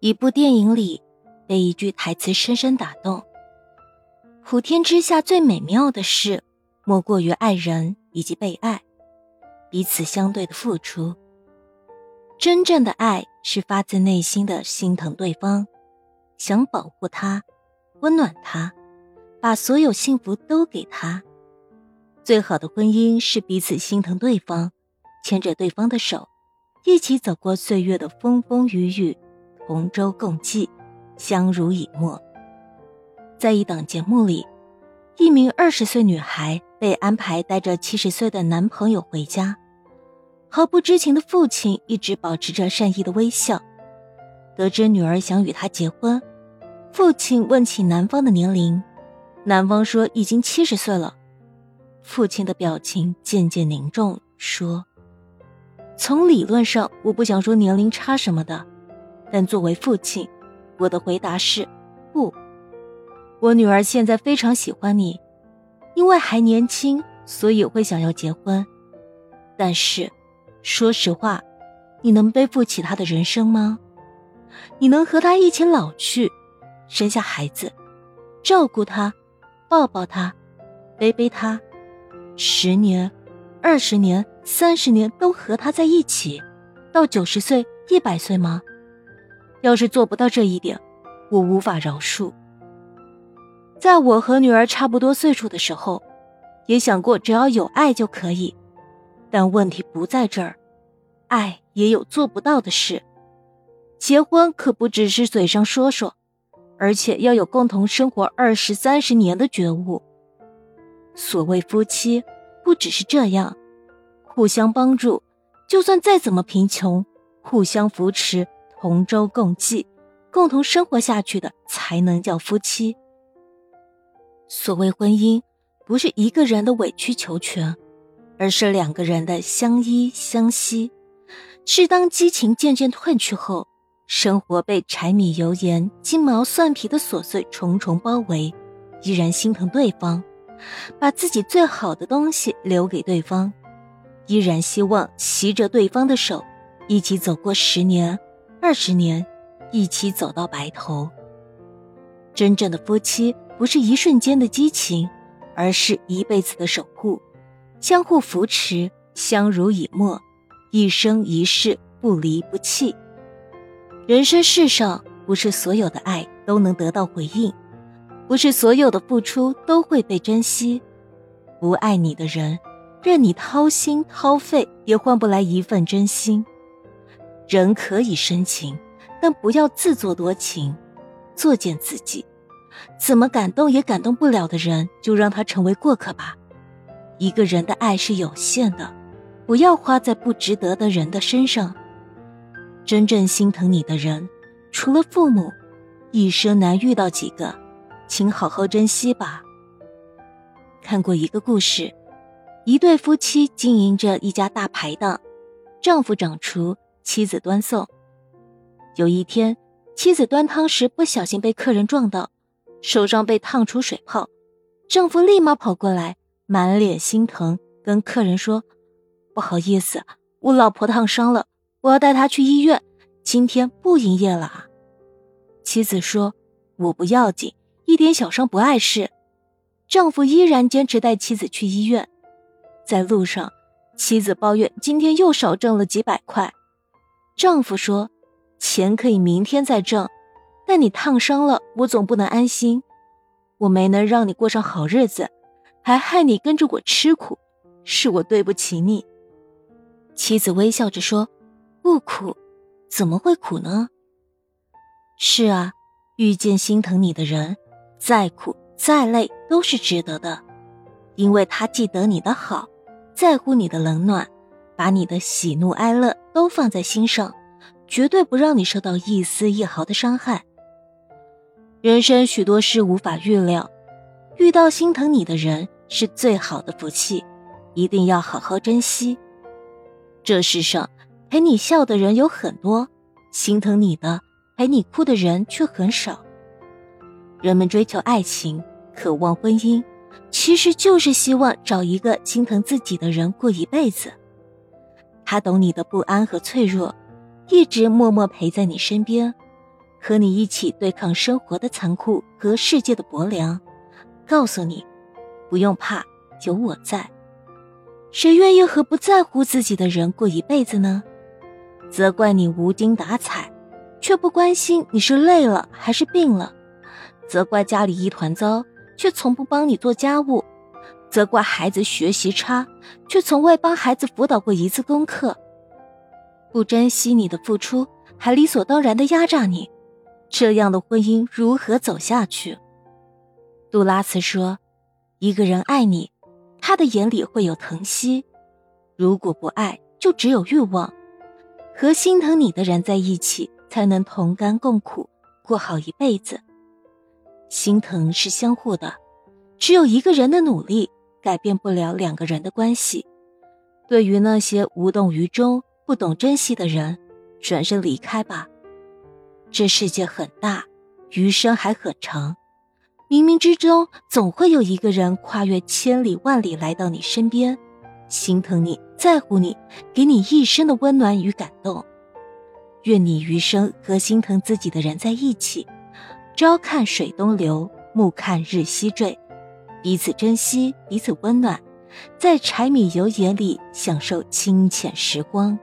一部电影里，被一句台词深深打动。普天之下最美妙的事，莫过于爱人以及被爱，彼此相对的付出。真正的爱是发自内心的心疼对方，想保护他，温暖他，把所有幸福都给他。最好的婚姻是彼此心疼对方，牵着对方的手，一起走过岁月的风风雨雨。同舟共济，相濡以沫。在一档节目里，一名二十岁女孩被安排带着七十岁的男朋友回家，毫不知情的父亲一直保持着善意的微笑。得知女儿想与他结婚，父亲问起男方的年龄，男方说已经七十岁了。父亲的表情渐渐凝重，说：“从理论上，我不想说年龄差什么的。”但作为父亲，我的回答是不。我女儿现在非常喜欢你，因为还年轻，所以会想要结婚。但是，说实话，你能背负起她的人生吗？你能和她一起老去，生下孩子，照顾她，抱抱她，背背她，十年、二十年、三十年都和她在一起，到九十岁、一百岁吗？要是做不到这一点，我无法饶恕。在我和女儿差不多岁数的时候，也想过只要有爱就可以，但问题不在这儿，爱也有做不到的事。结婚可不只是嘴上说说，而且要有共同生活二十三十年的觉悟。所谓夫妻，不只是这样，互相帮助，就算再怎么贫穷，互相扶持。同舟共济，共同生活下去的才能叫夫妻。所谓婚姻，不是一个人的委曲求全，而是两个人的相依相惜。是当激情渐渐褪去后，生活被柴米油盐、鸡毛蒜皮的琐碎重重包围，依然心疼对方，把自己最好的东西留给对方，依然希望携着对方的手，一起走过十年。二十年，一起走到白头。真正的夫妻不是一瞬间的激情，而是一辈子的守护，相互扶持，相濡以沫，一生一世不离不弃。人生世上，不是所有的爱都能得到回应，不是所有的付出都会被珍惜。不爱你的人，任你掏心掏肺，也换不来一份真心。人可以深情，但不要自作多情，作践自己。怎么感动也感动不了的人，就让他成为过客吧。一个人的爱是有限的，不要花在不值得的人的身上。真正心疼你的人，除了父母，一生难遇到几个，请好好珍惜吧。看过一个故事，一对夫妻经营着一家大排档，丈夫掌厨。妻子端送。有一天，妻子端汤时不小心被客人撞到，手上被烫出水泡。丈夫立马跑过来，满脸心疼，跟客人说：“不好意思，我老婆烫伤了，我要带她去医院，今天不营业了啊。”妻子说：“我不要紧，一点小伤不碍事。”丈夫依然坚持带妻子去医院。在路上，妻子抱怨今天又少挣了几百块。丈夫说：“钱可以明天再挣，但你烫伤了，我总不能安心。我没能让你过上好日子，还害你跟着我吃苦，是我对不起你。”妻子微笑着说：“不苦，怎么会苦呢？”是啊，遇见心疼你的人，再苦再累都是值得的，因为他记得你的好，在乎你的冷暖。把你的喜怒哀乐都放在心上，绝对不让你受到一丝一毫的伤害。人生许多事无法预料，遇到心疼你的人是最好的福气，一定要好好珍惜。这世上陪你笑的人有很多，心疼你的陪你哭的人却很少。人们追求爱情，渴望婚姻，其实就是希望找一个心疼自己的人过一辈子。他懂你的不安和脆弱，一直默默陪在你身边，和你一起对抗生活的残酷和世界的薄凉，告诉你，不用怕，有我在。谁愿意和不在乎自己的人过一辈子呢？责怪你无精打采，却不关心你是累了还是病了；责怪家里一团糟，却从不帮你做家务；责怪孩子学习差，却从未帮孩子辅导过一次功课；不珍惜你的付出，还理所当然的压榨你，这样的婚姻如何走下去？杜拉斯说：“一个人爱你。”他的眼里会有疼惜，如果不爱，就只有欲望。和心疼你的人在一起，才能同甘共苦，过好一辈子。心疼是相互的，只有一个人的努力改变不了两个人的关系。对于那些无动于衷、不懂珍惜的人，转身离开吧。这世界很大，余生还很长。冥冥之中，总会有一个人跨越千里万里来到你身边，心疼你，在乎你，给你一生的温暖与感动。愿你余生和心疼自己的人在一起，朝看水东流，暮看日西坠，彼此珍惜，彼此温暖，在柴米油盐里享受清浅时光。